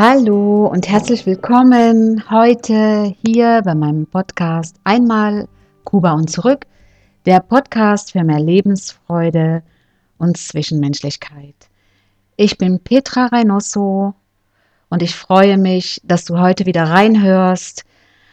Hallo und herzlich willkommen heute hier bei meinem Podcast Einmal Kuba und zurück. Der Podcast für mehr Lebensfreude und Zwischenmenschlichkeit. Ich bin Petra Reynoso und ich freue mich, dass du heute wieder reinhörst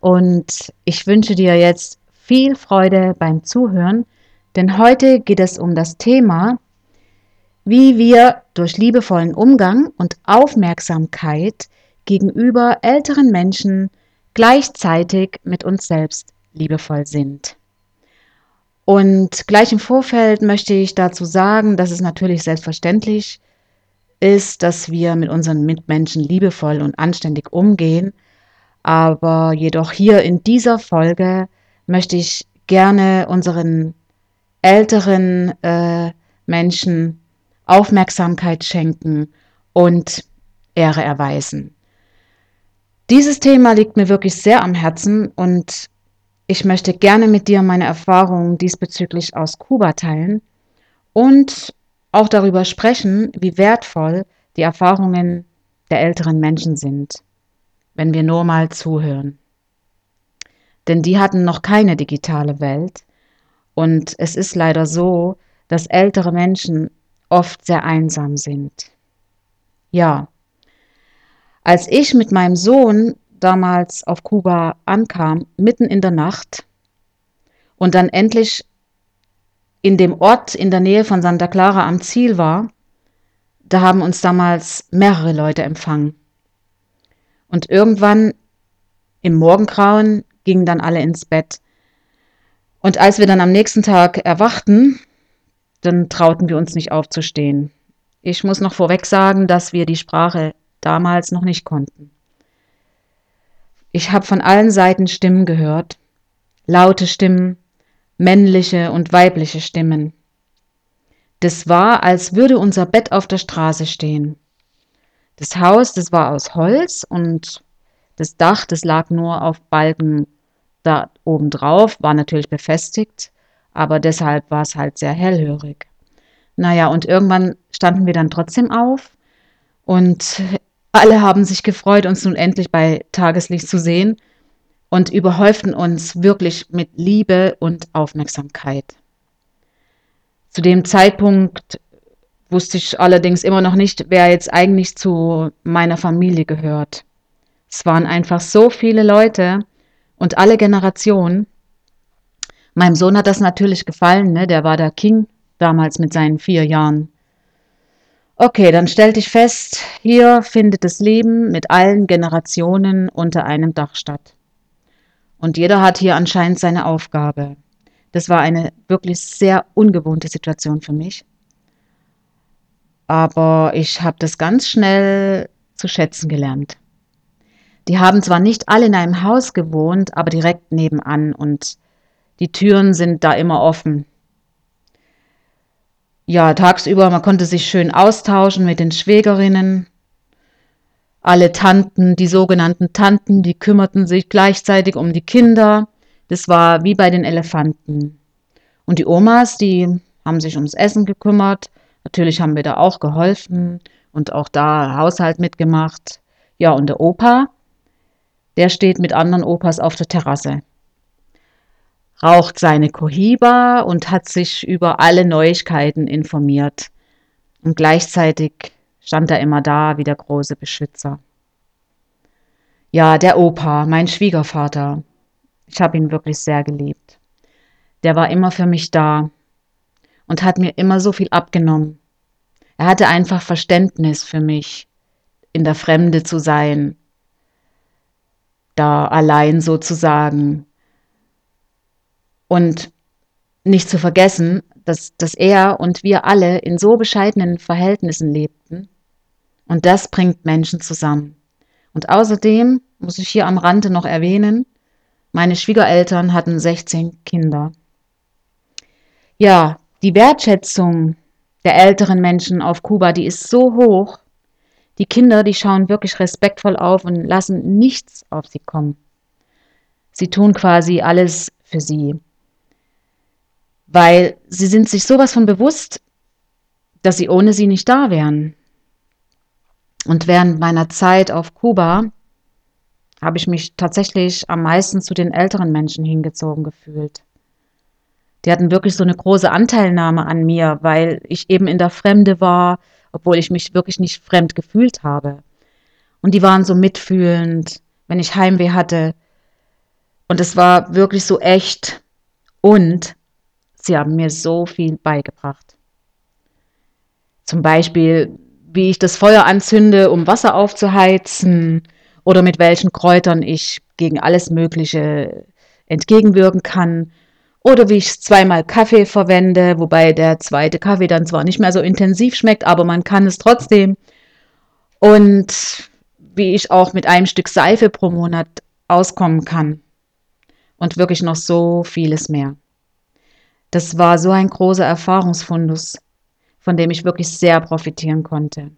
und ich wünsche dir jetzt viel Freude beim Zuhören, denn heute geht es um das Thema, wie wir durch liebevollen Umgang und Aufmerksamkeit gegenüber älteren Menschen gleichzeitig mit uns selbst liebevoll sind. Und gleich im Vorfeld möchte ich dazu sagen, dass es natürlich selbstverständlich ist, dass wir mit unseren Mitmenschen liebevoll und anständig umgehen. Aber jedoch hier in dieser Folge möchte ich gerne unseren älteren äh, Menschen Aufmerksamkeit schenken und Ehre erweisen. Dieses Thema liegt mir wirklich sehr am Herzen und ich möchte gerne mit dir meine Erfahrungen diesbezüglich aus Kuba teilen und auch darüber sprechen, wie wertvoll die Erfahrungen der älteren Menschen sind, wenn wir nur mal zuhören. Denn die hatten noch keine digitale Welt und es ist leider so, dass ältere Menschen oft sehr einsam sind. Ja, als ich mit meinem Sohn damals auf Kuba ankam, mitten in der Nacht, und dann endlich in dem Ort in der Nähe von Santa Clara am Ziel war, da haben uns damals mehrere Leute empfangen. Und irgendwann im Morgengrauen gingen dann alle ins Bett. Und als wir dann am nächsten Tag erwachten, dann trauten wir uns nicht aufzustehen. Ich muss noch vorweg sagen, dass wir die Sprache damals noch nicht konnten. Ich habe von allen Seiten Stimmen gehört, laute Stimmen, männliche und weibliche Stimmen. Das war, als würde unser Bett auf der Straße stehen. Das Haus, das war aus Holz und das Dach, das lag nur auf Balken da oben drauf, war natürlich befestigt aber deshalb war es halt sehr hellhörig. Naja, und irgendwann standen wir dann trotzdem auf und alle haben sich gefreut, uns nun endlich bei Tageslicht zu sehen und überhäuften uns wirklich mit Liebe und Aufmerksamkeit. Zu dem Zeitpunkt wusste ich allerdings immer noch nicht, wer jetzt eigentlich zu meiner Familie gehört. Es waren einfach so viele Leute und alle Generationen, Meinem Sohn hat das natürlich gefallen, ne? der war der King damals mit seinen vier Jahren. Okay, dann stell dich fest, hier findet das Leben mit allen Generationen unter einem Dach statt. Und jeder hat hier anscheinend seine Aufgabe. Das war eine wirklich sehr ungewohnte Situation für mich. Aber ich habe das ganz schnell zu schätzen gelernt. Die haben zwar nicht alle in einem Haus gewohnt, aber direkt nebenan und die Türen sind da immer offen. Ja, tagsüber, man konnte sich schön austauschen mit den Schwägerinnen. Alle Tanten, die sogenannten Tanten, die kümmerten sich gleichzeitig um die Kinder. Das war wie bei den Elefanten. Und die Omas, die haben sich ums Essen gekümmert. Natürlich haben wir da auch geholfen und auch da Haushalt mitgemacht. Ja, und der Opa, der steht mit anderen Opas auf der Terrasse raucht seine Cohiba und hat sich über alle Neuigkeiten informiert. Und gleichzeitig stand er immer da wie der große Beschützer. Ja, der Opa, mein Schwiegervater. Ich habe ihn wirklich sehr geliebt. Der war immer für mich da und hat mir immer so viel abgenommen. Er hatte einfach Verständnis für mich, in der Fremde zu sein, da allein sozusagen und nicht zu vergessen, dass, dass er und wir alle in so bescheidenen Verhältnissen lebten. Und das bringt Menschen zusammen. Und außerdem muss ich hier am Rande noch erwähnen, meine Schwiegereltern hatten 16 Kinder. Ja, die Wertschätzung der älteren Menschen auf Kuba, die ist so hoch. Die Kinder, die schauen wirklich respektvoll auf und lassen nichts auf sie kommen. Sie tun quasi alles für sie weil sie sind sich sowas von bewusst, dass sie ohne sie nicht da wären. Und während meiner Zeit auf Kuba habe ich mich tatsächlich am meisten zu den älteren Menschen hingezogen gefühlt. Die hatten wirklich so eine große Anteilnahme an mir, weil ich eben in der Fremde war, obwohl ich mich wirklich nicht fremd gefühlt habe. Und die waren so mitfühlend, wenn ich Heimweh hatte. Und es war wirklich so echt. Und sie haben mir so viel beigebracht. Zum Beispiel, wie ich das Feuer anzünde, um Wasser aufzuheizen oder mit welchen Kräutern ich gegen alles Mögliche entgegenwirken kann oder wie ich zweimal Kaffee verwende, wobei der zweite Kaffee dann zwar nicht mehr so intensiv schmeckt, aber man kann es trotzdem. Und wie ich auch mit einem Stück Seife pro Monat auskommen kann. Und wirklich noch so vieles mehr. Das war so ein großer Erfahrungsfundus, von dem ich wirklich sehr profitieren konnte.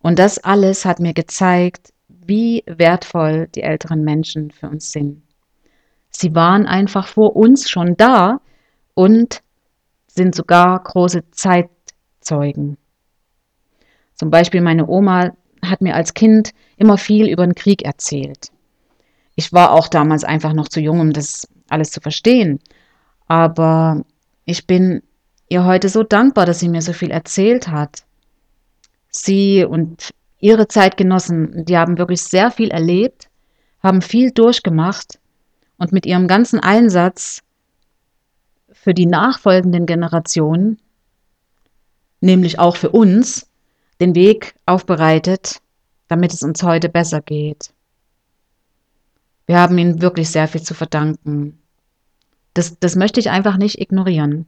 Und das alles hat mir gezeigt, wie wertvoll die älteren Menschen für uns sind. Sie waren einfach vor uns schon da und sind sogar große Zeitzeugen. Zum Beispiel meine Oma hat mir als Kind immer viel über den Krieg erzählt. Ich war auch damals einfach noch zu jung, um das alles zu verstehen. Aber ich bin ihr heute so dankbar, dass sie mir so viel erzählt hat. Sie und ihre Zeitgenossen, die haben wirklich sehr viel erlebt, haben viel durchgemacht und mit ihrem ganzen Einsatz für die nachfolgenden Generationen, nämlich auch für uns, den Weg aufbereitet, damit es uns heute besser geht. Wir haben ihnen wirklich sehr viel zu verdanken. Das, das möchte ich einfach nicht ignorieren.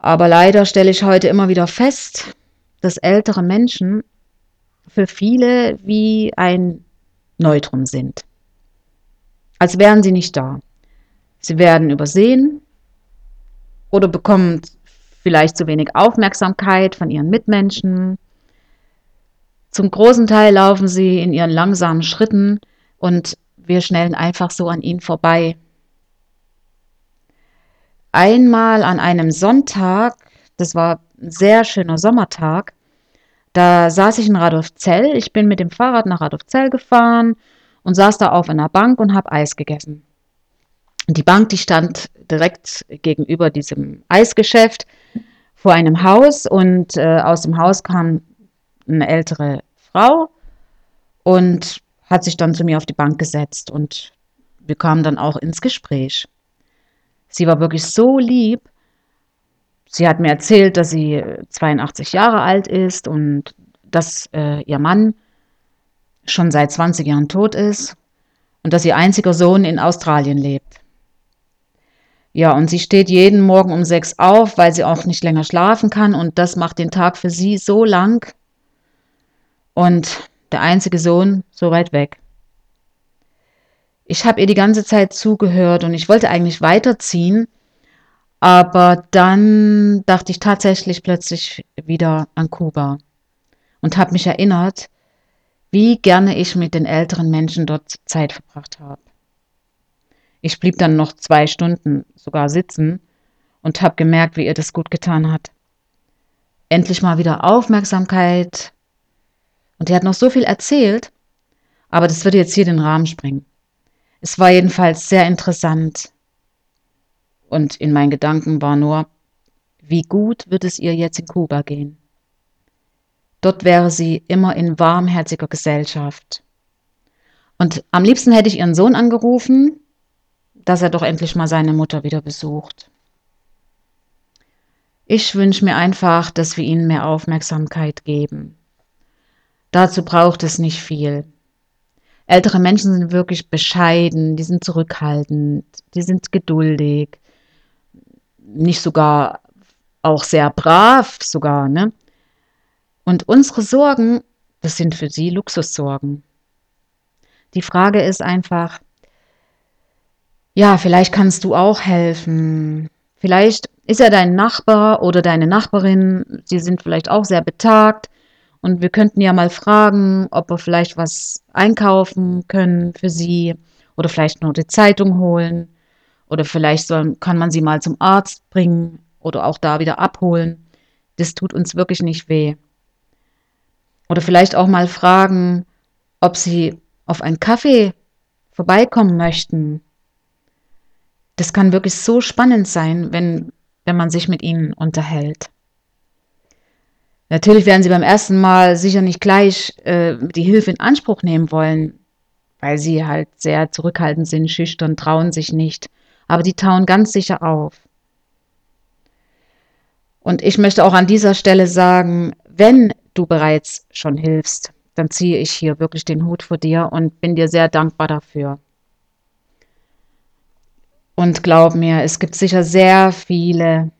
Aber leider stelle ich heute immer wieder fest, dass ältere Menschen für viele wie ein Neutrum sind. Als wären sie nicht da. Sie werden übersehen oder bekommen vielleicht zu wenig Aufmerksamkeit von ihren Mitmenschen. Zum großen Teil laufen sie in ihren langsamen Schritten und wir schnellen einfach so an ihnen vorbei. Einmal an einem Sonntag, das war ein sehr schöner Sommertag, da saß ich in Radolfzell. Ich bin mit dem Fahrrad nach Radolfzell gefahren und saß da auf einer Bank und habe Eis gegessen. Die Bank, die stand direkt gegenüber diesem Eisgeschäft vor einem Haus und äh, aus dem Haus kam eine ältere Frau und hat sich dann zu mir auf die Bank gesetzt und wir kamen dann auch ins Gespräch. Sie war wirklich so lieb. Sie hat mir erzählt, dass sie 82 Jahre alt ist und dass äh, ihr Mann schon seit 20 Jahren tot ist und dass ihr einziger Sohn in Australien lebt. Ja, und sie steht jeden Morgen um sechs auf, weil sie auch nicht länger schlafen kann und das macht den Tag für sie so lang und der einzige Sohn so weit weg. Ich habe ihr die ganze Zeit zugehört und ich wollte eigentlich weiterziehen, aber dann dachte ich tatsächlich plötzlich wieder an Kuba und habe mich erinnert, wie gerne ich mit den älteren Menschen dort Zeit verbracht habe. Ich blieb dann noch zwei Stunden sogar sitzen und habe gemerkt, wie ihr das gut getan hat. Endlich mal wieder Aufmerksamkeit. Und er hat noch so viel erzählt, aber das würde jetzt hier den Rahmen sprengen. Es war jedenfalls sehr interessant. Und in meinen Gedanken war nur, wie gut wird es ihr jetzt in Kuba gehen? Dort wäre sie immer in warmherziger Gesellschaft. Und am liebsten hätte ich ihren Sohn angerufen dass er doch endlich mal seine Mutter wieder besucht. Ich wünsche mir einfach, dass wir ihnen mehr Aufmerksamkeit geben. Dazu braucht es nicht viel. Ältere Menschen sind wirklich bescheiden, die sind zurückhaltend, die sind geduldig, nicht sogar auch sehr brav sogar, ne? Und unsere Sorgen, das sind für sie Luxussorgen. Die Frage ist einfach, ja, vielleicht kannst du auch helfen. Vielleicht ist er dein Nachbar oder deine Nachbarin, sie sind vielleicht auch sehr betagt und wir könnten ja mal fragen, ob wir vielleicht was einkaufen können für sie oder vielleicht nur die Zeitung holen oder vielleicht soll, kann man sie mal zum Arzt bringen oder auch da wieder abholen. Das tut uns wirklich nicht weh. Oder vielleicht auch mal fragen, ob sie auf einen Kaffee vorbeikommen möchten. Das kann wirklich so spannend sein, wenn, wenn man sich mit ihnen unterhält. Natürlich werden sie beim ersten Mal sicher nicht gleich äh, die Hilfe in Anspruch nehmen wollen, weil sie halt sehr zurückhaltend sind, schüchtern, trauen sich nicht. Aber die tauen ganz sicher auf. Und ich möchte auch an dieser Stelle sagen, wenn du bereits schon hilfst, dann ziehe ich hier wirklich den Hut vor dir und bin dir sehr dankbar dafür. Und glaub mir, es gibt sicher sehr viele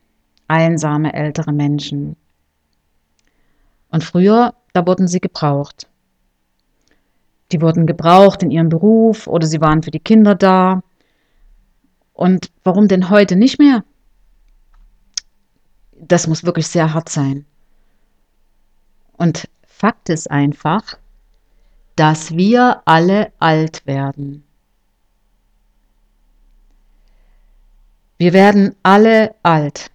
einsame ältere Menschen. Und früher, da wurden sie gebraucht. Die wurden gebraucht in ihrem Beruf oder sie waren für die Kinder da. Und warum denn heute nicht mehr? Das muss wirklich sehr hart sein. Und Fakt ist einfach, dass wir alle alt werden. Wir werden alle alt.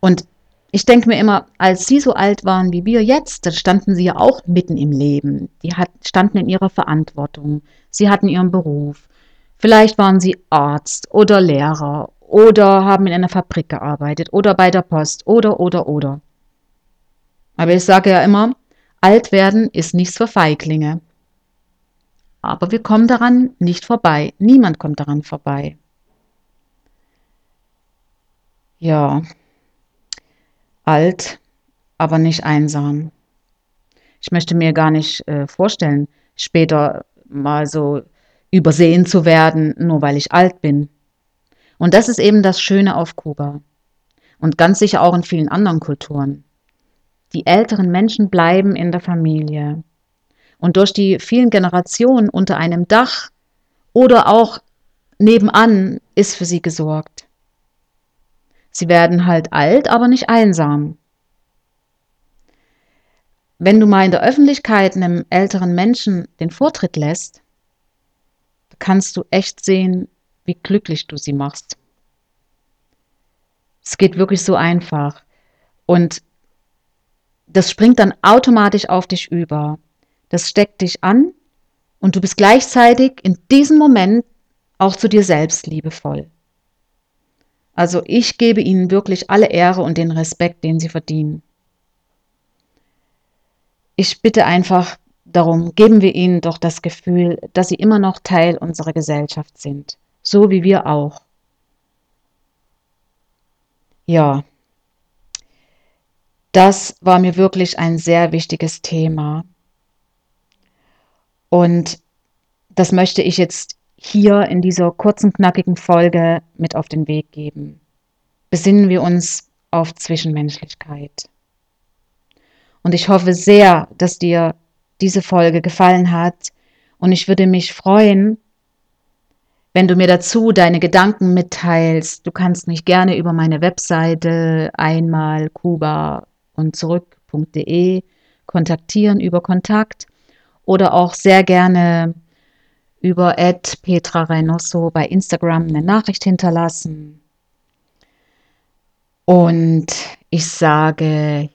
Und ich denke mir immer, als sie so alt waren wie wir jetzt, dann standen sie ja auch mitten im Leben. Die hat, standen in ihrer Verantwortung. Sie hatten ihren Beruf. Vielleicht waren sie Arzt oder Lehrer oder haben in einer Fabrik gearbeitet oder bei der Post oder oder oder. Aber ich sage ja immer, Alt werden ist nichts für Feiglinge. Aber wir kommen daran nicht vorbei. Niemand kommt daran vorbei. Ja, alt, aber nicht einsam. Ich möchte mir gar nicht äh, vorstellen, später mal so übersehen zu werden, nur weil ich alt bin. Und das ist eben das Schöne auf Kuba. Und ganz sicher auch in vielen anderen Kulturen. Die älteren Menschen bleiben in der Familie. Und durch die vielen Generationen unter einem Dach oder auch nebenan ist für sie gesorgt. Sie werden halt alt, aber nicht einsam. Wenn du mal in der Öffentlichkeit einem älteren Menschen den Vortritt lässt, kannst du echt sehen, wie glücklich du sie machst. Es geht wirklich so einfach. Und das springt dann automatisch auf dich über. Das steckt dich an und du bist gleichzeitig in diesem Moment auch zu dir selbst liebevoll. Also ich gebe ihnen wirklich alle Ehre und den Respekt, den sie verdienen. Ich bitte einfach darum, geben wir ihnen doch das Gefühl, dass sie immer noch Teil unserer Gesellschaft sind, so wie wir auch. Ja, das war mir wirklich ein sehr wichtiges Thema. Und das möchte ich jetzt hier in dieser kurzen, knackigen Folge mit auf den Weg geben. Besinnen wir uns auf Zwischenmenschlichkeit. Und ich hoffe sehr, dass dir diese Folge gefallen hat. Und ich würde mich freuen, wenn du mir dazu deine Gedanken mitteilst. Du kannst mich gerne über meine Webseite einmal Kuba und zurück.de kontaktieren über Kontakt oder auch sehr gerne über Petra Reynoso bei Instagram eine Nachricht hinterlassen. Und ich sage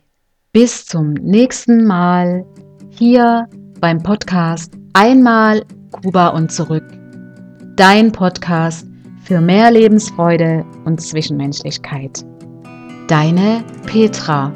bis zum nächsten Mal hier beim Podcast Einmal Kuba und zurück. Dein Podcast für mehr Lebensfreude und Zwischenmenschlichkeit. Deine Petra.